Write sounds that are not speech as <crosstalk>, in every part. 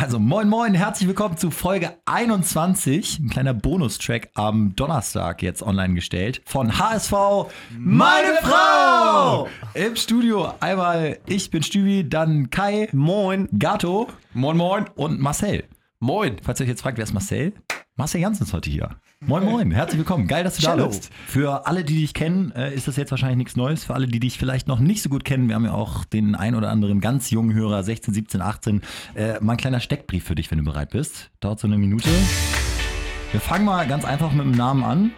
Also moin moin, herzlich willkommen zu Folge 21, ein kleiner Bonustrack am Donnerstag jetzt online gestellt von HSV Meine Frau! Im Studio einmal ich bin Stübi, dann Kai, moin, Gato, moin moin und Marcel. Moin. Falls ihr euch jetzt fragt, wer ist Marcel? Marcel Janssen ist heute hier. Moin moin, herzlich willkommen, geil, dass du da Cello. bist. Für alle, die dich kennen, äh, ist das jetzt wahrscheinlich nichts Neues. Für alle, die dich vielleicht noch nicht so gut kennen, wir haben ja auch den ein oder anderen ganz jungen Hörer, 16, 17, 18. Äh, mal ein kleiner Steckbrief für dich, wenn du bereit bist. Dauert so eine Minute. Wir fangen mal ganz einfach mit dem Namen an.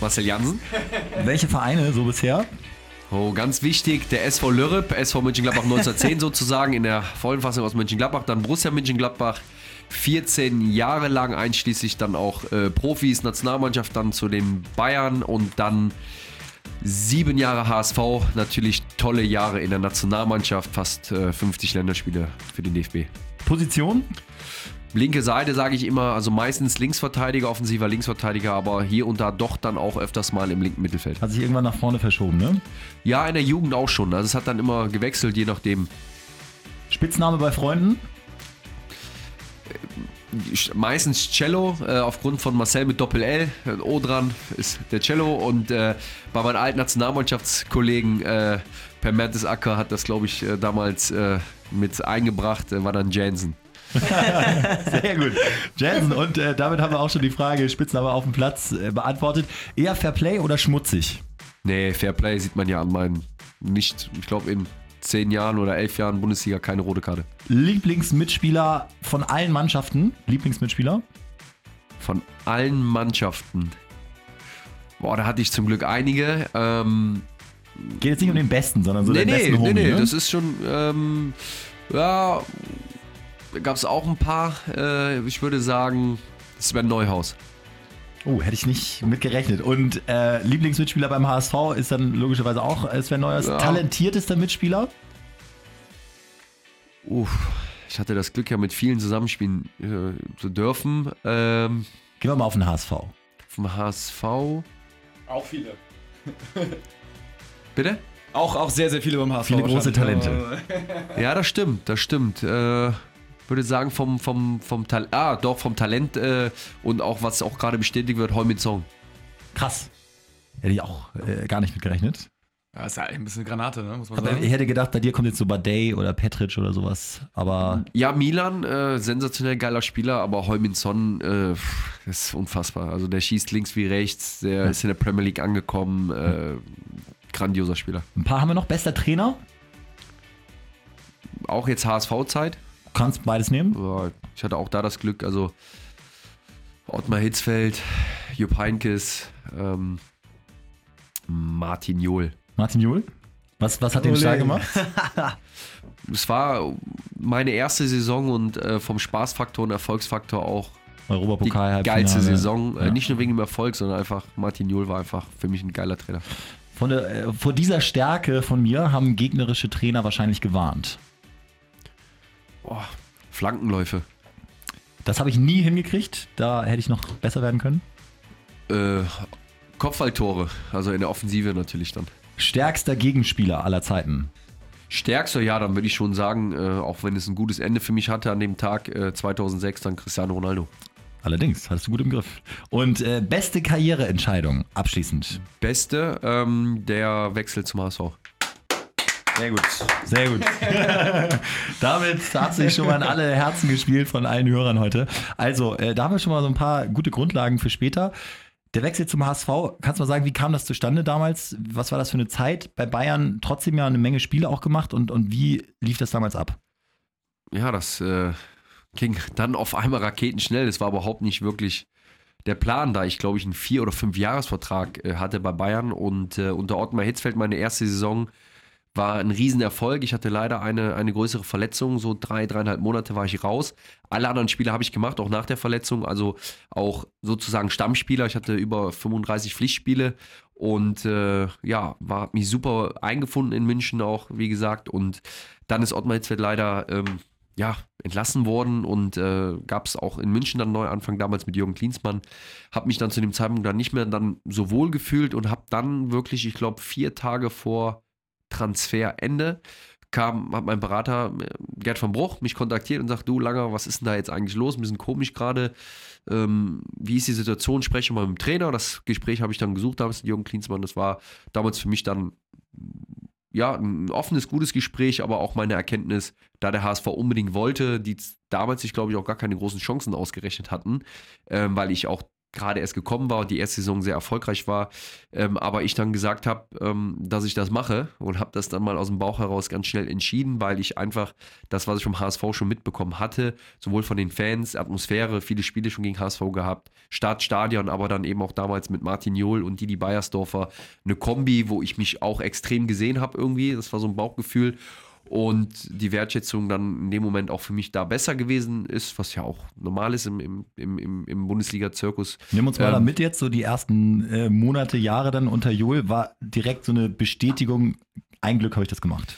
Marcel Jansen. Welche Vereine so bisher? Oh, ganz wichtig, der SV Lörrep, SV Mönchengladbach <laughs> 1910 sozusagen, in der vollen Fassung aus Mönchengladbach, dann Borussia Mönchengladbach, 14 Jahre lang, einschließlich dann auch äh, Profis, Nationalmannschaft, dann zu den Bayern und dann sieben Jahre HSV, natürlich tolle Jahre in der Nationalmannschaft, fast äh, 50 Länderspiele für den DFB. Position? Linke Seite sage ich immer, also meistens Linksverteidiger, offensiver Linksverteidiger, aber hier und da doch dann auch öfters mal im linken Mittelfeld. Hat sich irgendwann nach vorne verschoben, ne? Ja, in der Jugend auch schon. Also es hat dann immer gewechselt, je nachdem. Spitzname bei Freunden? Meistens Cello, äh, aufgrund von Marcel mit Doppel-L, ein O dran ist der Cello. Und äh, bei meinen alten Nationalmannschaftskollegen äh, per Mertesacker hat das, glaube ich, äh, damals äh, mit eingebracht, äh, war dann Jansen. <laughs> Sehr gut. Jansen, und äh, damit haben wir auch schon die Frage Spitzname auf dem Platz äh, beantwortet. Eher Fairplay oder schmutzig? Nee, Fairplay sieht man ja an meinen nicht, ich glaube in zehn Jahren oder elf Jahren Bundesliga keine rote Karte. Lieblingsmitspieler von allen Mannschaften? Lieblingsmitspieler? Von allen Mannschaften. Boah, da hatte ich zum Glück einige. Ähm, Geht jetzt nicht um den Besten, sondern so nee, den nee, besten nee, Homie, nee, ne? das ist schon, ähm, ja, gab es auch ein paar. Äh, ich würde sagen, Sven Neuhaus. Oh, hätte ich nicht mit gerechnet. Und äh, Lieblingsmitspieler beim HSV ist dann logischerweise auch äh, Sven Neuers. Ja. Talentiertester Mitspieler? Uff, ich hatte das Glück ja mit vielen zusammenspielen äh, zu dürfen. Ähm, Gehen wir mal auf den HSV. vom HSV. Auch viele. Bitte? Auch, auch sehr, sehr viele beim HSV. Viele große. Talente. Ja, das stimmt, das stimmt. Äh, würde sagen, vom, vom, vom Talent, ah, doch, vom Talent äh, und auch, was auch gerade bestätigt wird, Heumin Song. Krass. Hätte ich auch äh, gar nicht mit gerechnet. Ja, ist ja ein bisschen Granate, ne? muss man Aber sagen. ich hätte gedacht, bei dir kommt jetzt so Badei oder Petric oder sowas. Aber Ja, Milan, äh, sensationell geiler Spieler, aber Heumin Son äh, ist unfassbar. Also der schießt links wie rechts, der ist in der Premier League angekommen. Äh, grandioser Spieler. ein paar haben wir noch. Bester Trainer? Auch jetzt HSV-Zeit. Du kannst beides nehmen. Ja, Ich hatte auch da das Glück, also Ottmar Hitzfeld, Jupp Heinkes, ähm, Martin Johl. Martin Juhl? Was, was hat den Ole. stark gemacht? <laughs> Es war meine erste Saison und äh, vom Spaßfaktor und Erfolgsfaktor auch die Europapokal, geilste Halbfinale. Saison. Äh, Ja. nicht nur wegen dem Erfolg, sondern einfach Martin Johl war einfach für mich ein geiler Trainer. Von der, äh, vor dieser Stärke von mir haben gegnerische Trainer wahrscheinlich gewarnt. Boah, Flankenläufe. Das habe ich nie hingekriegt. Da hätte ich noch besser werden können. Äh, Kopfballtore, also in der Offensive natürlich dann. Stärkster Gegenspieler aller Zeiten. Stärkster, ja, dann würde ich schon sagen, äh, auch wenn es ein gutes Ende für mich hatte an dem Tag äh, 2006, dann Cristiano Ronaldo. Allerdings, hattest du gut im Griff. Und äh, beste Karriereentscheidung, abschließend. Beste, ähm, der Wechsel zum HSV. Sehr gut. Sehr gut. <laughs> Damit hat sich schon mal in alle Herzen gespielt von allen Hörern heute. Also, äh, da haben wir schon mal so ein paar gute Grundlagen für später. Der Wechsel zum HSV, kannst du mal sagen, wie kam das zustande damals? Was war das für eine Zeit? Bei Bayern trotzdem ja eine Menge Spiele auch gemacht und, und wie lief das damals ab? Ja, das äh, ging dann auf einmal raketenschnell. Das war überhaupt nicht wirklich der Plan, da ich, glaube ich, einen Vier- oder Fünf-Jahres-Vertrag äh, hatte bei Bayern und äh, unter Ottmar Hitzfeld meine erste Saison war ein Riesenerfolg. Ich hatte leider eine, eine größere Verletzung, so drei, dreieinhalb Monate war ich raus. Alle anderen Spiele habe ich gemacht, auch nach der Verletzung, also auch sozusagen Stammspieler. Ich hatte über 35 Pflichtspiele und äh, ja, war mich super eingefunden in München auch, wie gesagt. Und dann ist Ottmar Hitzfeld leider ähm, ja, entlassen worden und äh, gab es auch in München dann Neuanfang, damals mit Jürgen Klinsmann. Habe mich dann zu dem Zeitpunkt dann nicht mehr dann so wohl gefühlt und habe dann wirklich, ich glaube, vier Tage vor Transferende kam, hat mein Berater äh, Gerd von Bruch mich kontaktiert und sagt, du Langer, was ist denn da jetzt eigentlich los? Ein bisschen komisch gerade. Ähm, wie ist die Situation? Spreche mal mit dem Trainer. Das Gespräch habe ich dann gesucht, damals mit Jürgen Klinsmann. Das war damals für mich dann ja, ein offenes, gutes Gespräch, aber auch meine Erkenntnis, da der HSV unbedingt wollte, die damals sich, glaube ich, auch gar keine großen Chancen ausgerechnet hatten, ähm, weil ich auch gerade erst gekommen war und die erste Saison sehr erfolgreich war, ähm, aber ich dann gesagt habe, ähm, dass ich das mache und habe das dann mal aus dem Bauch heraus ganz schnell entschieden, weil ich einfach das, was ich vom HSV schon mitbekommen hatte, sowohl von den Fans, Atmosphäre, viele Spiele schon gegen HSV gehabt, Start, Stadion, aber dann eben auch damals mit Martin Jol und Didi Beiersdorfer eine Kombi, wo ich mich auch extrem gesehen habe irgendwie, das war so ein Bauchgefühl und die Wertschätzung dann in dem Moment auch für mich da besser gewesen ist, was ja auch normal ist im, im, im, im Bundesliga-Zirkus. Nimm uns mal Ähm, da mit jetzt, so die ersten äh, Monate, Jahre dann unter Joel, war direkt so eine Bestätigung, ein Glück habe ich das gemacht.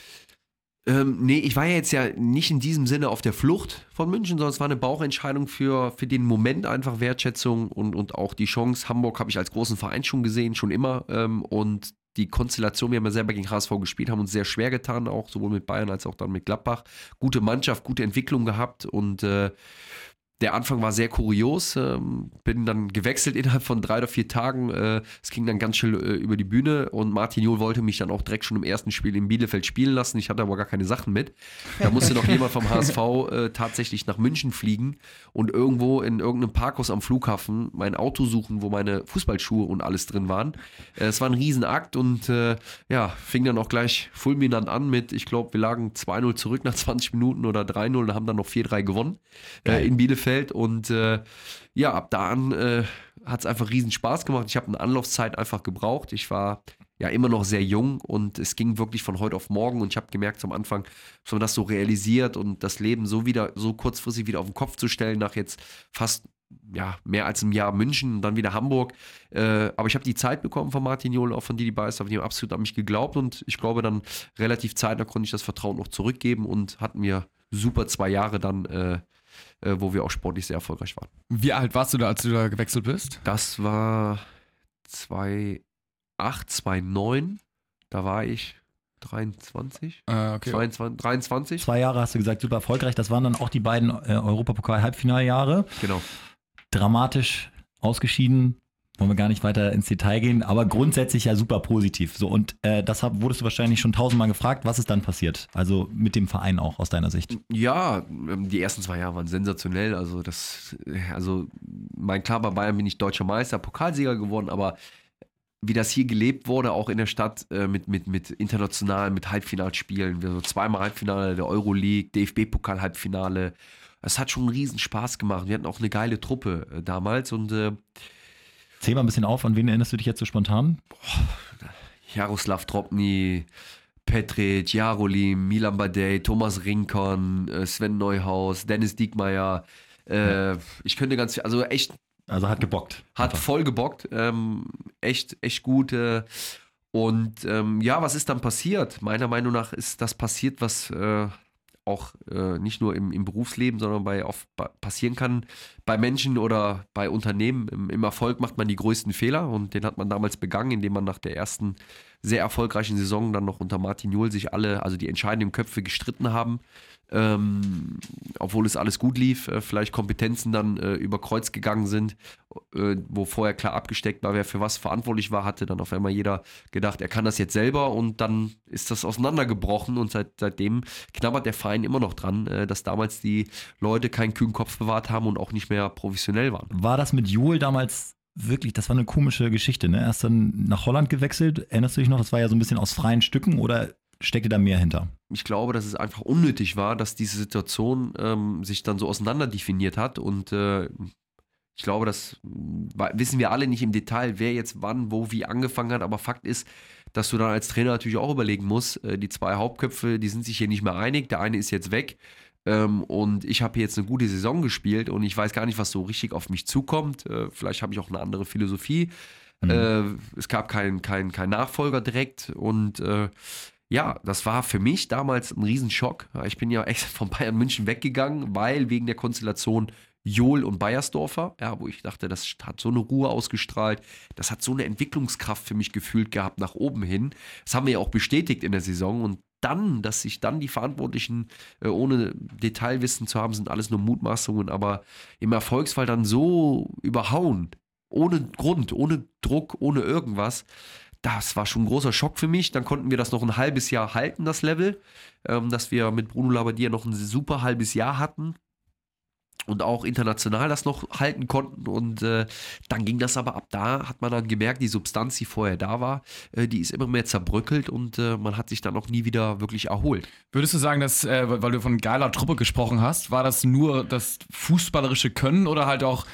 Ähm, nee, ich war ja jetzt ja nicht in diesem Sinne auf der Flucht von München, sondern es war eine Bauchentscheidung für, für den Moment einfach Wertschätzung und, und auch die Chance. Hamburg habe ich als großen Verein schon gesehen, schon immer. Ähm, und die Konstellation, wir haben ja selber gegen HSV gespielt, haben uns sehr schwer getan, auch sowohl mit Bayern als auch dann mit Gladbach. Gute Mannschaft, gute Entwicklung gehabt und äh, der Anfang war sehr kurios. Ähm, bin dann gewechselt innerhalb von drei oder vier Tagen. Äh, es ging dann ganz schnell äh, über die Bühne und Martin Jol wollte mich dann auch direkt schon im ersten Spiel in Bielefeld spielen lassen. Ich hatte aber gar keine Sachen mit. Da musste noch jemand vom HSV äh, tatsächlich nach München fliegen und irgendwo in irgendeinem Parkhaus am Flughafen mein Auto suchen, wo meine Fußballschuhe und alles drin waren. Äh, es war ein Riesenakt und äh, ja, fing dann auch gleich fulminant an mit, ich glaube, wir lagen 2-0 zurück nach 20 Minuten oder 3-0 und haben dann noch 4-3 gewonnen äh, in Bielefeld. Und äh, ja, ab da an äh, hat es einfach riesen Spaß gemacht. Ich habe eine Anlaufzeit einfach gebraucht. Ich war ja immer noch sehr jung und es ging wirklich von heute auf morgen und ich habe gemerkt am Anfang, dass man das so realisiert und das Leben so wieder, so kurzfristig wieder auf den Kopf zu stellen, nach jetzt fast ja, mehr als einem Jahr München und dann wieder Hamburg. Äh, aber ich habe die Zeit bekommen von Martin Jol, auch von Didi Beister, die haben absolut an mich geglaubt und ich glaube dann relativ zeitnah konnte ich das Vertrauen noch zurückgeben und hatten mir super zwei Jahre dann, äh, äh, wo wir auch sportlich sehr erfolgreich waren. Wie alt warst du da, als du da gewechselt bist? Das war 2008, 2009. Da war ich 23, Äh, okay. 22, 23. Zwei Jahre hast du gesagt, super erfolgreich. Das waren dann auch die beiden äh, Europapokal-Halbfinaljahre. Genau. Dramatisch ausgeschieden. Wollen wir gar nicht weiter ins Detail gehen, aber grundsätzlich ja super positiv. So, und äh, deshalb wurdest du wahrscheinlich schon tausendmal gefragt, was ist dann passiert? Also mit dem Verein auch aus deiner Sicht. Ja, ähm, die ersten zwei Jahre waren sensationell. Also das, also mein klar bei Bayern bin ich deutscher Meister, Pokalsieger geworden, aber wie das hier gelebt wurde, auch in der Stadt äh, mit, mit, mit internationalen, mit Halbfinalspielen, so zweimal Halbfinale der Euroleague, DFB-Pokal-Halbfinale. Es hat schon einen riesen Spaß gemacht. Wir hatten auch eine geile Truppe äh, damals und äh, Zähl mal ein bisschen auf, an wen erinnerst du dich jetzt so spontan? Jaroslav Tropny, Petric, Jarolim, Milan Badej, Thomas Rinkon, äh, Sven Neuhaus, Dennis Diekmeyer. Äh, Ich könnte ganz viel, also echt, Also hat gebockt. hat voll gebockt. Ähm, echt, echt gut. Äh, und ähm, ja, was ist dann passiert? Meiner Meinung nach ist das passiert, was äh, auch äh, nicht nur im, im Berufsleben, sondern bei oft passieren kann bei Menschen oder bei Unternehmen. Im, Im Erfolg macht man die größten Fehler und den hat man damals begangen, indem man nach der ersten sehr erfolgreichen Saison dann noch unter Martin Jol sich alle, also die entscheidenden Köpfe gestritten haben. Ähm, obwohl es alles gut lief, äh, vielleicht Kompetenzen dann äh, über Kreuz gegangen sind, äh, wo vorher klar abgesteckt war, wer für was verantwortlich war, hatte dann auf einmal jeder gedacht, er kann das jetzt selber und dann ist das auseinandergebrochen und seit, seitdem knabbert der Verein immer noch dran, äh, dass damals die Leute keinen kühlen Kopf bewahrt haben und auch nicht mehr professionell waren. War das mit Joel damals wirklich, das war eine komische Geschichte, ne? Er ist dann nach Holland gewechselt. Erinnerst du dich noch? Das war ja so ein bisschen aus freien Stücken oder steckte da mehr hinter? ich glaube, dass es einfach unnötig war, dass diese Situation ähm, sich dann so auseinander definiert hat und äh, ich glaube, das wissen wir alle nicht im Detail, wer jetzt wann, wo, wie angefangen hat, aber Fakt ist, dass du dann als Trainer natürlich auch überlegen musst, äh, die zwei Hauptköpfe, die sind sich hier nicht mehr einig, der eine ist jetzt weg ähm, und ich habe jetzt eine gute Saison gespielt und ich weiß gar nicht, was so richtig auf mich zukommt, äh, vielleicht habe ich auch eine andere Philosophie, äh, es gab keinen kein, kein Nachfolger direkt und äh, ja, das war für mich damals ein Riesenschock. Ich bin ja echt <laughs> von Bayern München weggegangen, weil wegen der Konstellation Jol und Bayersdorfer, ja, wo ich dachte, das hat so eine Ruhe ausgestrahlt, das hat so eine Entwicklungskraft für mich gefühlt gehabt nach oben hin. Das haben wir ja auch bestätigt in der Saison und dann, dass sich dann die Verantwortlichen, äh, ohne Detailwissen zu haben, sind alles nur Mutmaßungen, aber im Erfolgsfall dann so überhauen, ohne Grund, ohne Druck, ohne irgendwas, das war schon ein großer Schock für mich. Dann konnten wir das noch ein halbes Jahr halten, das Level, ähm, dass wir mit Bruno Labbadia noch ein super halbes Jahr hatten und auch international das noch halten konnten. Und äh, dann ging das aber ab da, hat man dann gemerkt, die Substanz, die vorher da war, äh, die ist immer mehr zerbröckelt und äh, man hat sich dann auch nie wieder wirklich erholt. Würdest du sagen, dass, äh, weil du von geiler Truppe gesprochen hast, war das nur das fußballerische Können oder halt auch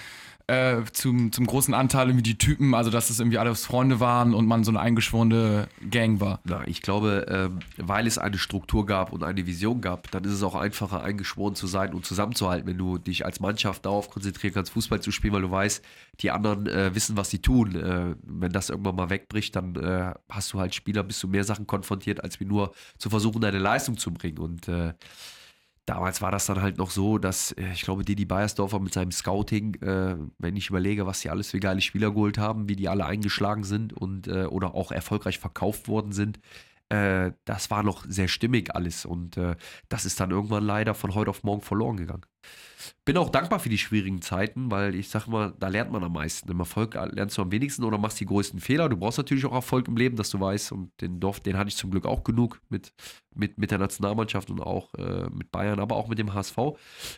äh, zum, zum großen Anteil irgendwie die Typen, also dass es irgendwie alles Freunde waren und man so eine eingeschworene Gang war? Na, ich glaube, ähm, weil es eine Struktur gab und eine Vision gab, dann ist es auch einfacher, eingeschworen zu sein und zusammenzuhalten, wenn du dich als Mannschaft darauf konzentrieren kannst, Fußball zu spielen, weil du weißt, die anderen äh, wissen, was sie tun. Äh, wenn das irgendwann mal wegbricht, dann äh, hast du halt Spieler, bist du mehr Sachen konfrontiert, als wie nur zu versuchen, deine Leistung zu bringen. Und äh, Damals war das dann halt noch so, dass äh, ich glaube, Didi Beiersdorfer mit seinem Scouting, äh, wenn ich überlege, was die alles für geile Spieler geholt haben, wie die alle eingeschlagen sind und äh, oder auch erfolgreich verkauft worden sind, äh, das war noch sehr stimmig alles und äh, das ist dann irgendwann leider von heute auf morgen verloren gegangen. Bin auch dankbar für die schwierigen Zeiten, weil ich sag mal, da lernt man am meisten. Im Erfolg lernst du am wenigsten oder machst die größten Fehler. Du brauchst natürlich auch Erfolg im Leben, dass du weißt, und den Dorf, den hatte ich zum Glück auch genug mit, mit, mit der Nationalmannschaft und auch äh, mit Bayern, aber auch mit dem HSV.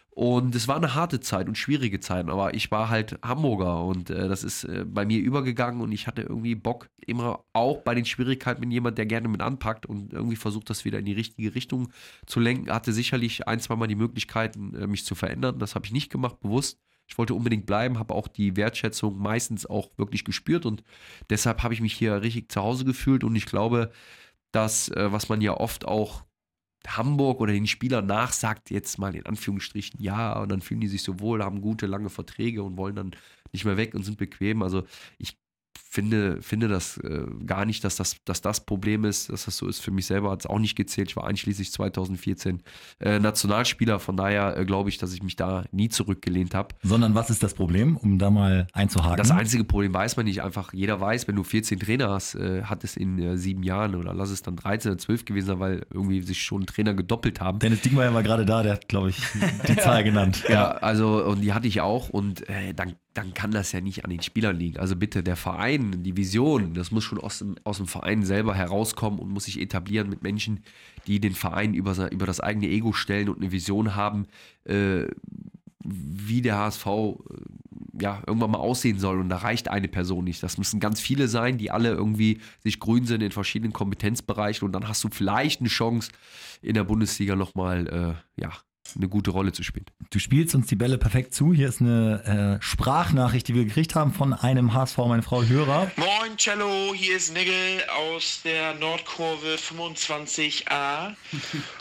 Und es war eine harte Zeit und schwierige Zeit, aber ich war halt Hamburger und äh, das ist äh, bei mir übergegangen und ich hatte irgendwie Bock, immer auch bei den Schwierigkeiten mit jemand, der gerne mit anpackt und irgendwie versucht, das wieder in die richtige Richtung zu lenken. Hatte sicherlich ein, zwei Mal die Möglichkeiten, äh, mich zu verändern. Das habe ich nicht gemacht, bewusst. Ich wollte unbedingt bleiben, habe auch die Wertschätzung meistens auch wirklich gespürt und deshalb habe ich mich hier richtig zu Hause gefühlt und ich glaube, dass, äh, was man ja oft auch Hamburg oder den Spielern nachsagt, jetzt mal in Anführungsstrichen, ja, und dann fühlen die sich so wohl, haben gute, lange Verträge und wollen dann nicht mehr weg und sind bequem. Also ich finde, finde das äh, gar nicht, dass das, dass das Problem ist, dass das so ist. Für mich selber hat es auch nicht gezählt. Ich war einschließlich 2014 äh, Nationalspieler, von daher äh, glaube ich, dass ich mich da nie zurückgelehnt habe. Sondern was ist das Problem, um da mal einzuhaken? Das einzige Problem weiß man nicht. Einfach jeder weiß, wenn du 14 Trainer hast, äh, hat es in äh, sieben Jahren oder lass es dann 13 oder 12 gewesen sein, weil irgendwie sich schon Trainer gedoppelt haben. Dennis Dingmeier war gerade da, der hat, glaube ich, die <laughs> Zahl genannt. Ja, also und die hatte ich auch und äh, dann dann kann das ja nicht an den Spielern liegen. Also bitte, der Verein, die Vision, das muss schon aus dem, aus dem Verein selber herauskommen und muss sich etablieren mit Menschen, die den Verein über, über das eigene Ego stellen und eine Vision haben, äh, wie der HSV äh, ja, irgendwann mal aussehen soll. Und da reicht eine Person nicht. Das müssen ganz viele sein, die alle irgendwie sich grün sind in verschiedenen Kompetenzbereichen. Und dann hast du vielleicht eine Chance, in der Bundesliga nochmal äh, ja, eine gute Rolle zu spielen. Du spielst uns die Bälle perfekt zu. Hier ist eine äh, Sprachnachricht, die wir gekriegt haben von einem HSV, meine Frau Hörer. Moin Cello, hier ist Nigel aus der Nordkurve 25a.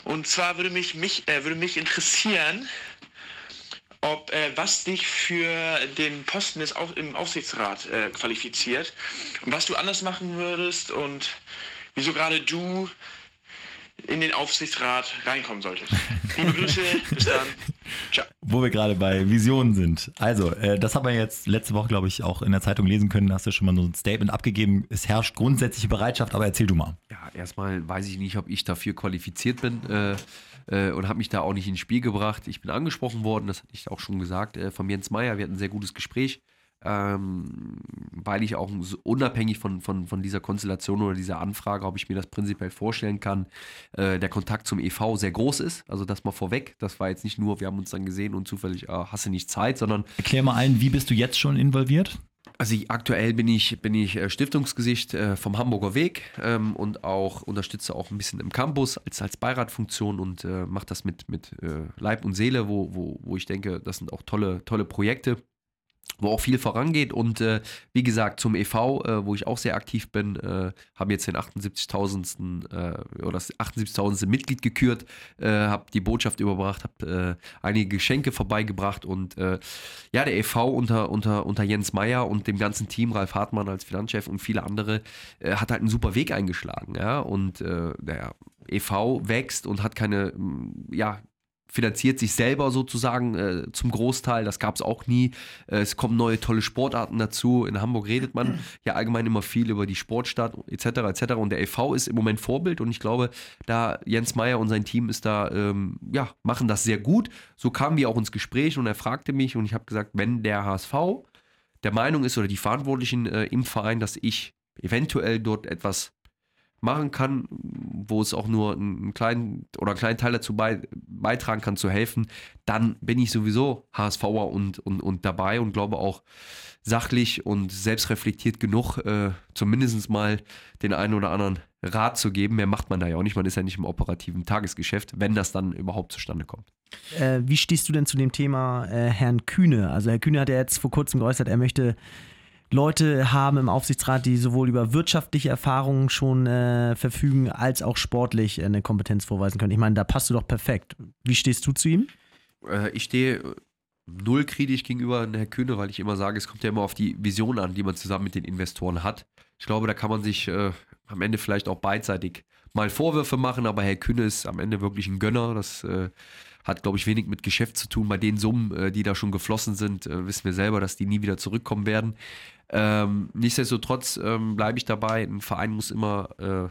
Und zwar würde mich, mich, äh, würde mich interessieren, ob äh, was dich für den Posten des Auf im Aufsichtsrat äh, qualifiziert und was du anders machen würdest und wieso gerade du in den Aufsichtsrat reinkommen solltest. Liebe Grüße, bis dann. Ciao. Wo wir gerade bei Visionen sind. Also, äh, das haben wir jetzt letzte Woche, glaube ich, auch in der Zeitung lesen können. Da hast du schon mal so ein Statement abgegeben. Es herrscht grundsätzliche Bereitschaft, aber erzähl du mal. Ja, erstmal weiß ich nicht, ob ich dafür qualifiziert bin äh, äh, und habe mich da auch nicht ins Spiel gebracht. Ich bin angesprochen worden, das hatte ich auch schon gesagt, äh, von Jens Meyer. Wir hatten ein sehr gutes Gespräch ähm, weil ich auch so unabhängig von, von, von dieser Konstellation oder dieser Anfrage, ob ich mir das prinzipiell vorstellen kann, äh, der Kontakt zum EV sehr groß ist. Also das mal vorweg. Das war jetzt nicht nur, wir haben uns dann gesehen und zufällig äh, hast du nicht Zeit, sondern. Erklär mal allen, wie bist du jetzt schon involviert? Also ich, aktuell bin ich, bin ich äh, Stiftungsgesicht äh, vom Hamburger Weg ähm, und auch unterstütze auch ein bisschen im Campus als, als Beiratfunktion und äh, mache das mit, mit äh, Leib und Seele, wo, wo, wo ich denke, das sind auch tolle, tolle Projekte wo auch viel vorangeht. Und äh, wie gesagt, zum EV, äh, wo ich auch sehr aktiv bin, äh, haben jetzt den 78.000. Äh, oder das 78.000. Mitglied gekürt, äh, habe die Botschaft überbracht, habe äh, einige Geschenke vorbeigebracht und ja, der EV unter, unter, unter Jens Meyer und dem ganzen Team, Ralf Hartmann als Finanzchef und viele andere, hat halt einen super Weg eingeschlagen. Ja? Und der EV wächst und hat keine, ja, finanziert sich selber sozusagen äh, zum Großteil. Das gab es auch nie. Äh, es kommen neue tolle Sportarten dazu. In Hamburg redet man <clears throat> ja allgemein immer viel über die Sportstadt etc. etc. Und der EV ist im Moment Vorbild und ich glaube, da Jens Meyer und sein Team ist da, ähm, ja, machen das sehr gut. So kamen wir auch ins Gespräch und er fragte mich und ich habe gesagt, wenn der HSV der Meinung ist oder die Verantwortlichen äh, im Verein, dass ich eventuell dort etwas machen kann, wo es auch nur einen kleinen oder einen kleinen Teil dazu bei, beitragen kann, zu helfen, dann bin ich sowieso HSVer und, und, und dabei und glaube auch sachlich und selbstreflektiert genug, äh, zumindest mal den einen oder anderen Rat zu geben. Mehr macht man da ja auch nicht. Man ist ja nicht im operativen Tagesgeschäft, wenn das dann überhaupt zustande kommt. Äh, wie stehst du denn zu dem Thema äh, Herrn Kühne? Also Herr Kühne hat ja jetzt vor kurzem geäußert, er möchte Leute haben im Aufsichtsrat, die sowohl über wirtschaftliche Erfahrungen schon äh, verfügen, als auch sportlich äh, eine Kompetenz vorweisen können. Ich meine, da passt du doch perfekt. Wie stehst du zu ihm? Äh, ich stehe null kritisch gegenüber Herrn Kühne, weil ich immer sage, es kommt ja immer auf die Vision an, die man zusammen mit den Investoren hat. Ich glaube, da kann man sich äh, am Ende vielleicht auch beidseitig mal Vorwürfe machen, aber Herr Kühne ist am Ende wirklich ein Gönner. Das äh, hat, glaube ich, wenig mit Geschäft zu tun. Bei den Summen, äh, die da schon geflossen sind, äh, wissen wir selber, dass die nie wieder zurückkommen werden. Ähm, nichtsdestotrotz ähm, bleibe ich dabei. Ein Verein muss immer äh,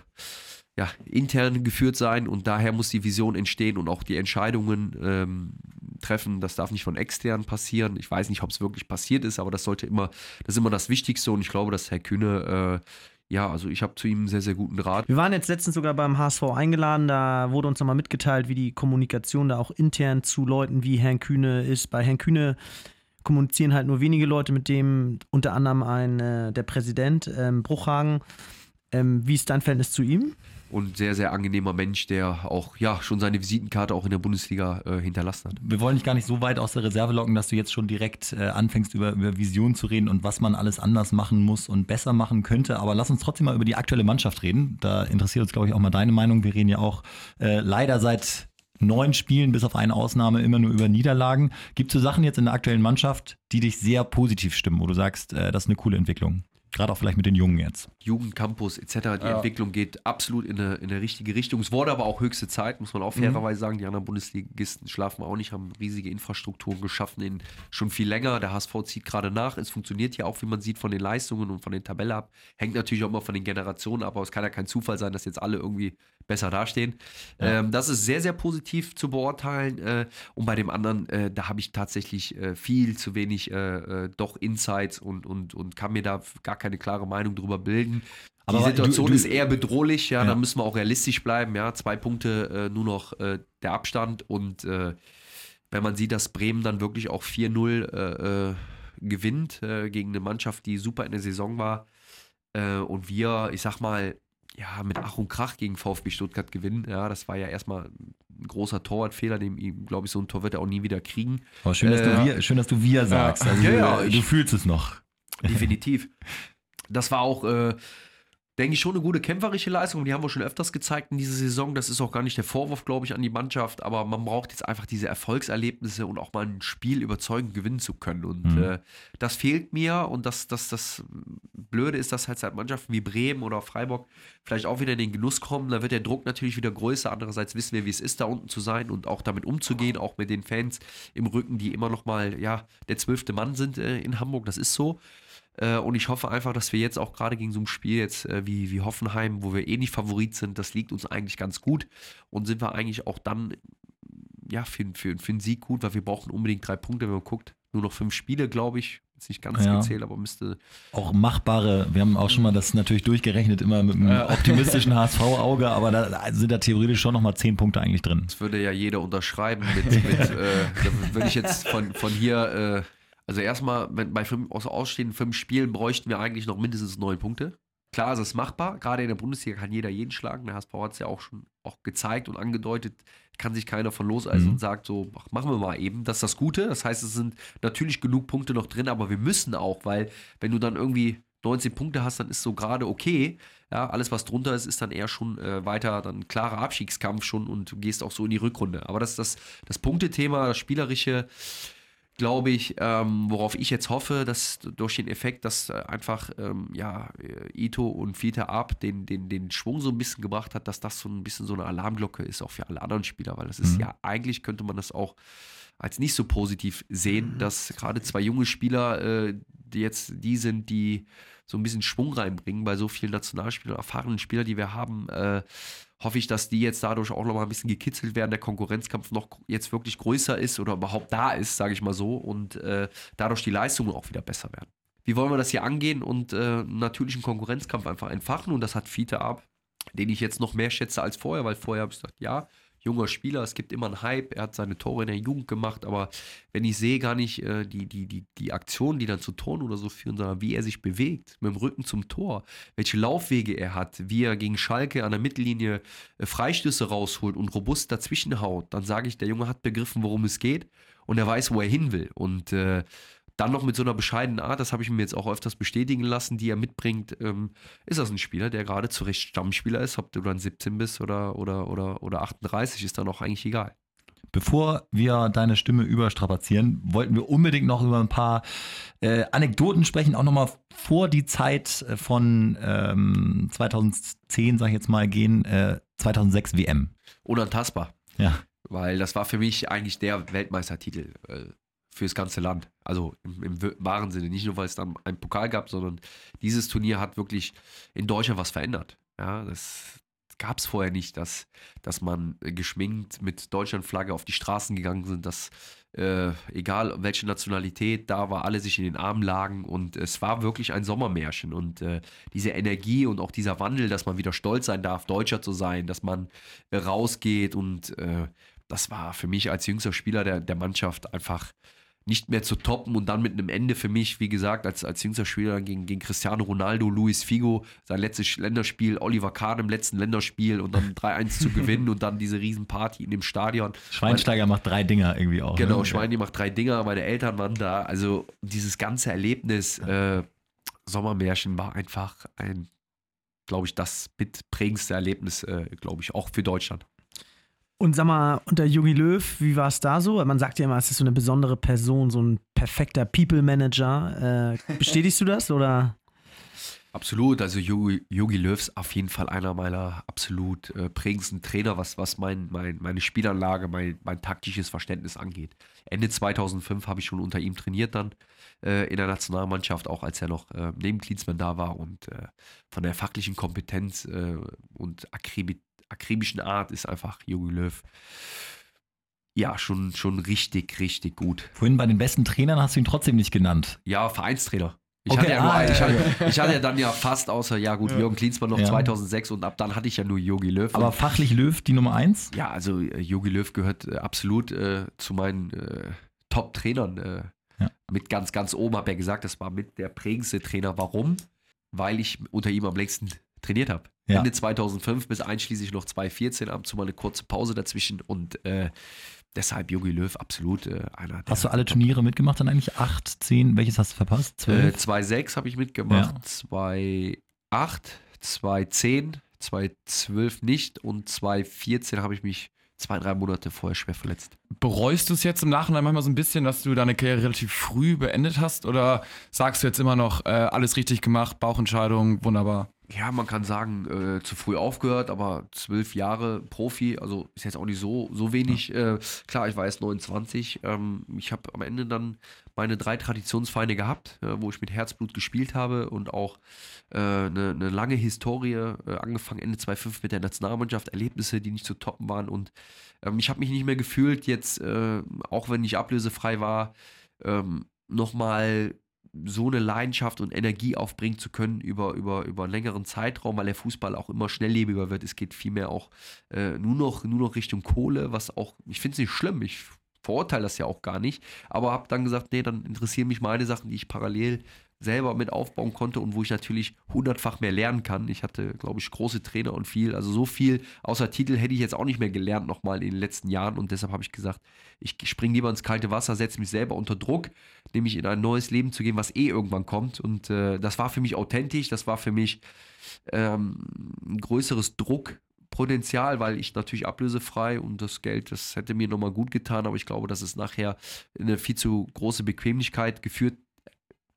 ja, intern geführt sein und daher muss die Vision entstehen und auch die Entscheidungen ähm, treffen. Das darf nicht von extern passieren. Ich weiß nicht, ob es wirklich passiert ist, aber das sollte immer, das ist immer das Wichtigste und ich glaube, dass Herr Kühne äh, ja, also ich habe zu ihm einen sehr, sehr guten Rat. Wir waren jetzt letztens sogar beim HSV eingeladen, da wurde uns nochmal mitgeteilt, wie die Kommunikation da auch intern zu Leuten wie Herrn Kühne ist. Bei Herrn Kühne kommunizieren halt nur wenige Leute mit dem, unter anderem ein, äh, der Präsident ähm, Bruchhagen. Ähm, wie ist dein Verhältnis zu ihm? Und sehr, sehr angenehmer Mensch, der auch ja schon seine Visitenkarte auch in der Bundesliga äh, hinterlassen hat. Wir wollen dich gar nicht so weit aus der Reserve locken, dass du jetzt schon direkt äh, anfängst, über, über Vision zu reden und was man alles anders machen muss und besser machen könnte. Aber lass uns trotzdem mal über die aktuelle Mannschaft reden. Da interessiert uns, glaube ich, auch mal deine Meinung. Wir reden ja auch äh, leider seit neun Spielen, bis auf eine Ausnahme, immer nur über Niederlagen. Gibt es so Sachen jetzt in der aktuellen Mannschaft, die dich sehr positiv stimmen, wo du sagst, äh, das ist eine coole Entwicklung? Gerade auch vielleicht mit den Jungen jetzt. Jugendcampus etc. Die ja. Entwicklung geht absolut in eine, in eine richtige Richtung. Es wurde aber auch höchste Zeit, muss man auch mhm. fairerweise sagen. Die anderen Bundesligisten schlafen auch nicht, haben riesige Infrastrukturen geschaffen, in schon viel länger. Der HSV zieht gerade nach. Es funktioniert ja auch, wie man sieht, von den Leistungen und von den Tabellen ab. Hängt natürlich auch immer von den Generationen ab, aber es kann ja kein Zufall sein, dass jetzt alle irgendwie besser dastehen. Ja. Ähm, das ist sehr, sehr positiv zu beurteilen. Äh, und bei dem anderen, äh, da habe ich tatsächlich äh, viel zu wenig äh, äh, doch Insights und, und, und kann mir da gar keine klare Meinung drüber bilden. Aber die Situation du, du, ist eher bedrohlich, ja, ja, da müssen wir auch realistisch bleiben, ja. Zwei Punkte äh, nur noch der Abstand und wenn man sieht, dass Bremen dann wirklich auch 4-0 gewinnt gegen eine Mannschaft, die super in der Saison war und wir, ich sag mal, ja, mit Ach und Krach gegen VfB Stuttgart gewinnen. Ja, das war ja erstmal ein großer Torwartfehler, den, glaube ich, so ein Tor wird er auch nie wieder kriegen. Aber schön, dass, äh, du, wir, schön dass du wir sagst. Also, ja, ja, du, du fühlst es noch. Definitiv. <laughs> Das war auch äh, denke ich, schon eine gute kämpferische Leistung. Die haben wir schon öfters gezeigt in dieser Saison. Das ist auch gar nicht der Vorwurf, glaube ich, an die Mannschaft. Aber man braucht jetzt einfach diese Erfolgserlebnisse und auch mal ein Spiel überzeugend gewinnen zu können. Und mhm. äh, das fehlt mir. Und das, das, das Blöde ist, dass halt seit Mannschaften wie Bremen oder Freiburg vielleicht auch wieder in den Genuss kommen. Da wird der Druck natürlich wieder größer. Andererseits wissen wir, wie es ist, da unten zu sein und auch damit umzugehen. Auch mit den Fans im Rücken, die immer noch mal ja, der zwölfte Mann sind äh, in Hamburg. Das ist so. Äh, und ich hoffe einfach, dass wir jetzt auch gerade gegen so ein Spiel jetzt äh, wie, wie Hoffenheim, wo wir eh nicht Favorit sind, das liegt uns eigentlich ganz gut. Und sind wir eigentlich auch dann ja, für, für, für einen Sieg gut, weil wir brauchen unbedingt drei Punkte, wenn man guckt. Nur noch fünf Spiele, glaube ich. Ist nicht ganz ja. gezählt, aber müsste. Auch machbare, wir haben auch schon mal das natürlich durchgerechnet, immer mit einem ja. <laughs> optimistischen HSV-Auge, aber da sind da theoretisch schon nochmal zehn Punkte eigentlich drin. Das würde ja jeder unterschreiben mit, mit <laughs> äh, würde ich jetzt von, von hier äh, also erstmal, wenn bei fünf, aus ausstehenden fünf Spielen bräuchten wir eigentlich noch mindestens neun Punkte. Klar ist es machbar. Gerade in der Bundesliga kann jeder jeden schlagen. Der HSV hat es ja auch schon auch gezeigt und angedeutet. Kann sich keiner von loseisen mhm. und sagt so, ach, machen wir mal eben. Das ist das Gute. Das heißt, es sind natürlich genug Punkte noch drin, aber wir müssen auch, weil wenn du dann irgendwie 19 Punkte hast, dann ist so gerade okay. Ja, alles, was drunter ist, ist dann eher schon äh, weiter, dann klarer Abstiegskampf schon und du gehst auch so in die Rückrunde. Aber das ist das, das Punktethema, das Spielerische glaube ich, ähm, worauf ich jetzt hoffe, dass durch den Effekt, dass äh, einfach ähm, ja, äh, Ito und Vita Ab den, den, den Schwung so ein bisschen gebracht hat, dass das so ein bisschen so eine Alarmglocke ist, auch für alle anderen Spieler, weil das ist Mhm. ja, eigentlich könnte man das auch als nicht so positiv sehen, dass gerade zwei junge Spieler, äh, die jetzt die sind, die so ein bisschen Schwung reinbringen bei so vielen Nationalspielern, erfahrenen Spielern, die wir haben, äh, hoffe ich, dass die jetzt dadurch auch nochmal ein bisschen gekitzelt werden, der Konkurrenzkampf noch jetzt wirklich größer ist oder überhaupt da ist, sage ich mal so, und äh, dadurch die Leistungen auch wieder besser werden. Wie wollen wir das hier angehen und äh, einen natürlichen Konkurrenzkampf einfach entfachen? Und das hat Fiete ab, den ich jetzt noch mehr schätze als vorher, weil vorher habe ich gesagt, ja, junger Spieler, es gibt immer einen Hype, er hat seine Tore in der Jugend gemacht, aber wenn ich sehe gar nicht äh, die, die, die, die Aktionen, die dann zu Toren oder so führen, sondern wie er sich bewegt, mit dem Rücken zum Tor, welche Laufwege er hat, wie er gegen Schalke an der Mittellinie äh, Freistöße rausholt und robust dazwischen haut, dann sage ich, der Junge hat begriffen, worum es geht und er weiß, wo er hin will. Und äh, dann noch mit so einer bescheidenen Art, das habe ich mir jetzt auch öfters bestätigen lassen, die er mitbringt, ähm, ist das ein Spieler, der gerade zu Recht Stammspieler ist, ob du dann 17 bist oder, oder, oder, oder 38, ist dann auch eigentlich egal. Bevor wir deine Stimme überstrapazieren, wollten wir unbedingt noch über ein paar äh, Anekdoten sprechen, auch nochmal vor die Zeit äh, von ähm, 2010, sag ich jetzt mal, gehen, äh, 2006 WM. Unantastbar. Ja. Weil das war für mich eigentlich der Weltmeistertitel äh, fürs ganze Land. Also im, im wahren Sinne. Nicht nur, weil es dann einen Pokal gab, sondern dieses Turnier hat wirklich in Deutschland was verändert. Ja, das gab es vorher nicht, dass, dass man geschminkt mit Deutschlandflagge auf die Straßen gegangen sind, dass äh, egal welche Nationalität da war, alle sich in den Armen lagen und es war wirklich ein Sommermärchen und äh, diese Energie und auch dieser Wandel, dass man wieder stolz sein darf, Deutscher zu sein, dass man äh, rausgeht und äh, das war für mich als jüngster Spieler der, der Mannschaft einfach nicht mehr zu toppen und dann mit einem Ende für mich, wie gesagt, als, als jüngster Spieler gegen, gegen Cristiano Ronaldo, Luis Figo, sein letztes Länderspiel, Oliver Kahn im letzten Länderspiel und dann 3-1 zu <laughs> gewinnen und dann diese Riesenparty in dem Stadion. Schweinsteiger macht drei Dinger irgendwie auch. Genau, ne? Schweini macht drei Dinger, meine Eltern waren da. Also dieses ganze Erlebnis, äh, Sommermärchen war einfach ein, glaube ich, das mitprägendste Erlebnis, äh, glaube ich, auch für Deutschland. Und sag mal, unter Jogi Löw, wie war es da so? Man sagt ja immer, es ist so eine besondere Person, so ein perfekter People-Manager. Äh, bestätigst du das oder? Absolut, also Jogi Löw ist auf jeden Fall einer meiner absolut äh, prägendsten Trainer, was, was mein, mein, meine Spielanlage, mein, mein taktisches Verständnis angeht. Ende 2005 habe ich schon unter ihm trainiert dann äh, in der Nationalmannschaft, auch als er noch äh, neben Klinsmann da war und äh, von der fachlichen Kompetenz äh, und akribi akribischen Art ist einfach Jogi Löw ja schon, schon richtig, richtig gut. Vorhin bei den besten Trainern hast du ihn trotzdem nicht genannt. Ja, Vereinstrainer. Ich, Okay, hatte ja nur, ah, einen- ich, ja, hatte, ich hatte ja dann ja fast außer, ja gut, Jürgen Klinsmann noch Ja. 2006 und ab dann hatte ich ja nur Yogi Löw. Aber fachlich Löw die Nummer eins? ja, also äh, Yogi Löw gehört äh, absolut äh, zu meinen äh, Top-Trainern. Äh, Ja. Mit ganz, ganz oben, habe er gesagt, das war mit der prägendste Trainer. Warum? Weil ich unter ihm am längsten trainiert habe. Ja. Ende 2005 bis einschließlich noch 2014, ab und zu mal eine kurze Pause dazwischen und äh, deshalb Yogi Löw absolut äh, einer der Hast du alle Turniere mitgemacht dann eigentlich? Acht, zehn, welches hast du verpasst? Äh, Zwölf? 2,6 habe ich mitgemacht, 2,8, 2,10, 2,12 nicht und 2,14 habe ich mich zwei, drei Monate vorher schwer verletzt. Bereust du es jetzt im Nachhinein manchmal so ein bisschen, dass du deine Karriere relativ früh beendet hast? Oder sagst du jetzt immer noch, äh, alles richtig gemacht, Bauchentscheidung, wunderbar? Ja, man kann sagen, äh, zu früh aufgehört, aber zwölf Jahre Profi, also ist jetzt auch nicht so, so wenig. Äh, klar, ich war erst 29. Ähm, ich habe am Ende dann meine drei Traditionsvereine gehabt, äh, wo ich mit Herzblut gespielt habe und auch äh, eine, eine lange Historie, äh, angefangen Ende 2005 mit der Nationalmannschaft, Erlebnisse, die nicht zu toppen waren. Und ähm, ich habe mich nicht mehr gefühlt, jetzt, äh, auch wenn ich ablösefrei war, ähm, nochmal so eine Leidenschaft und Energie aufbringen zu können über, über, über einen längeren Zeitraum, weil der Fußball auch immer schnelllebiger wird. Es geht vielmehr auch äh, nur, noch, nur noch Richtung Kohle, was auch, ich finde es nicht schlimm, ich verurteile das ja auch gar nicht, aber habe dann gesagt, nee, dann interessieren mich meine Sachen, die ich parallel selber mit aufbauen konnte und wo ich natürlich hundertfach mehr lernen kann. Ich hatte, glaube ich, große Trainer und viel, also so viel außer Titel hätte ich jetzt auch nicht mehr gelernt nochmal in den letzten Jahren. Und deshalb habe ich gesagt, ich springe lieber ins kalte Wasser, setze mich selber unter Druck, nämlich in ein neues Leben zu gehen, was eh irgendwann kommt. Und äh, das war für mich authentisch, das war für mich ähm, ein größeres Potenzial, weil ich natürlich ablösefrei und das Geld, das hätte mir nochmal gut getan, aber ich glaube, dass es nachher eine viel zu große Bequemlichkeit geführt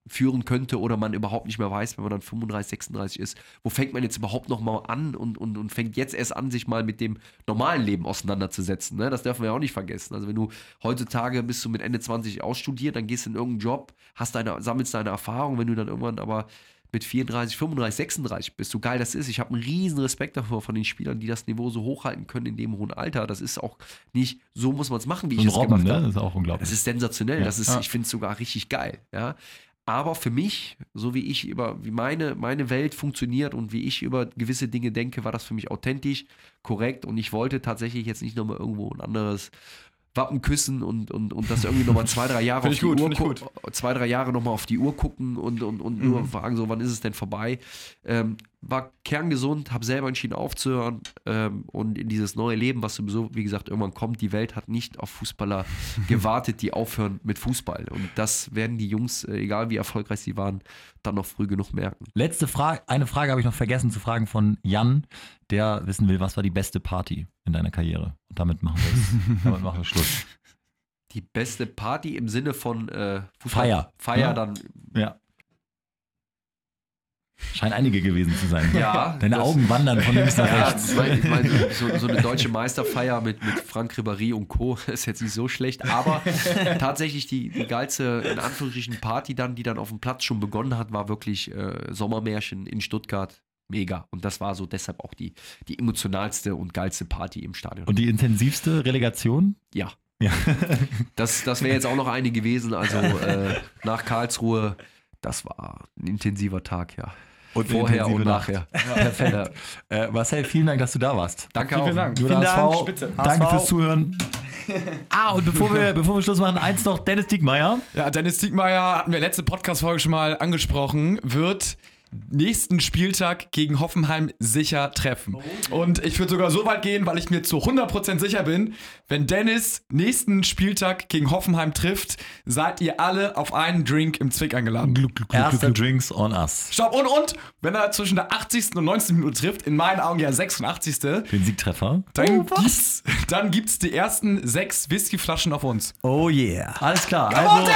führen könnte oder man überhaupt nicht mehr weiß, wenn man dann 35, 36 ist, wo fängt man jetzt überhaupt noch mal an und, und, und fängt jetzt erst an, sich mal mit dem normalen Leben auseinanderzusetzen. Ne? Das dürfen wir ja auch nicht vergessen. Also wenn du heutzutage bist du mit Ende 20 ausstudiert, dann gehst du in irgendeinen Job, hast deine, sammelst deine Erfahrung, wenn du dann irgendwann aber mit 34, 35, 36 bist, so geil das ist. Ich habe einen riesen Respekt davor von den Spielern, die das Niveau so hochhalten können in dem hohen Alter. Das ist auch nicht, so muss man es machen, wie ich Und es gemacht ne? habe. Das ist auch unglaublich. Das ist sensationell. Ja. Das ist, Ja. ich finde es sogar richtig geil. Ja. Aber für mich, so wie ich über, wie meine, meine Welt funktioniert und wie ich über gewisse Dinge denke, war das für mich authentisch, korrekt und ich wollte tatsächlich jetzt nicht nochmal irgendwo ein anderes Wappen küssen und, und, und das irgendwie nochmal zwei, drei Jahre auf die gut, Uhr gucken, zwei, drei Jahre nochmal auf die Uhr gucken und, und, und nur Mhm. fragen, so, wann ist es denn vorbei? Ähm, war kerngesund, habe selber entschieden aufzuhören ähm, und in dieses neue Leben, was sowieso, wie gesagt, irgendwann kommt. Die Welt hat nicht auf Fußballer <laughs> gewartet, die aufhören mit Fußball. Und das werden die Jungs, äh, egal wie erfolgreich sie waren, dann noch früh genug merken. Letzte Frage, eine Frage habe ich noch vergessen zu fragen von Jan, der wissen will, was war die beste Party in deiner Karriere? Und damit machen wir es. <laughs> damit machen wir Schluss. Die beste Party im Sinne von äh, Fußball. Feier. Feier Ja. dann. Ja. Scheinen einige gewesen zu sein. Ja, Deine Augen wandern von links nach Ja, rechts. ich meine, ich mein, so, so eine deutsche Meisterfeier mit, mit Frank Ribéry und Co. <laughs> ist jetzt nicht so schlecht, aber <laughs> tatsächlich die, die geilste, in Anführungsstrichen, Party dann, die dann auf dem Platz schon begonnen hat, war wirklich äh, Sommermärchen in Stuttgart. Mega. Und das war so deshalb auch die, die emotionalste und geilste Party im Stadion. Und die intensivste Relegation? ja. Ja. <laughs> Das, das wäre jetzt auch noch eine gewesen. Also äh, nach Karlsruhe, das war ein intensiver Tag, ja. Und Vorher und nachher. Perfekt. <laughs> Äh, Marcel, vielen Dank, dass du da warst. Danke Vielen auch. Dank. Nur Vielen Dank, HSV. Spitze. Danke HSV. fürs Zuhören. <laughs> Ah, und bevor wir, bevor wir Schluss machen, eins noch, Dennis Diekmeyer. Ja, Dennis Diekmeyer, hatten wir letzte Podcast-Folge schon mal angesprochen, wird nächsten Spieltag gegen Hoffenheim sicher treffen. Und ich würde sogar so weit gehen, weil ich mir zu 100% sicher bin, wenn Dennis nächsten Spieltag gegen Hoffenheim trifft, seid ihr alle auf einen Drink im Zwick eingeladen. Erster Drinks on us. Stopp und und, wenn er zwischen der 80. und 90. Minute trifft, in meinen Augen ja 86. Den Siegtreffer. Dann, gibt's, dann gibt's die ersten sechs Whiskyflaschen auf uns. Oh yeah. Alles klar. Also,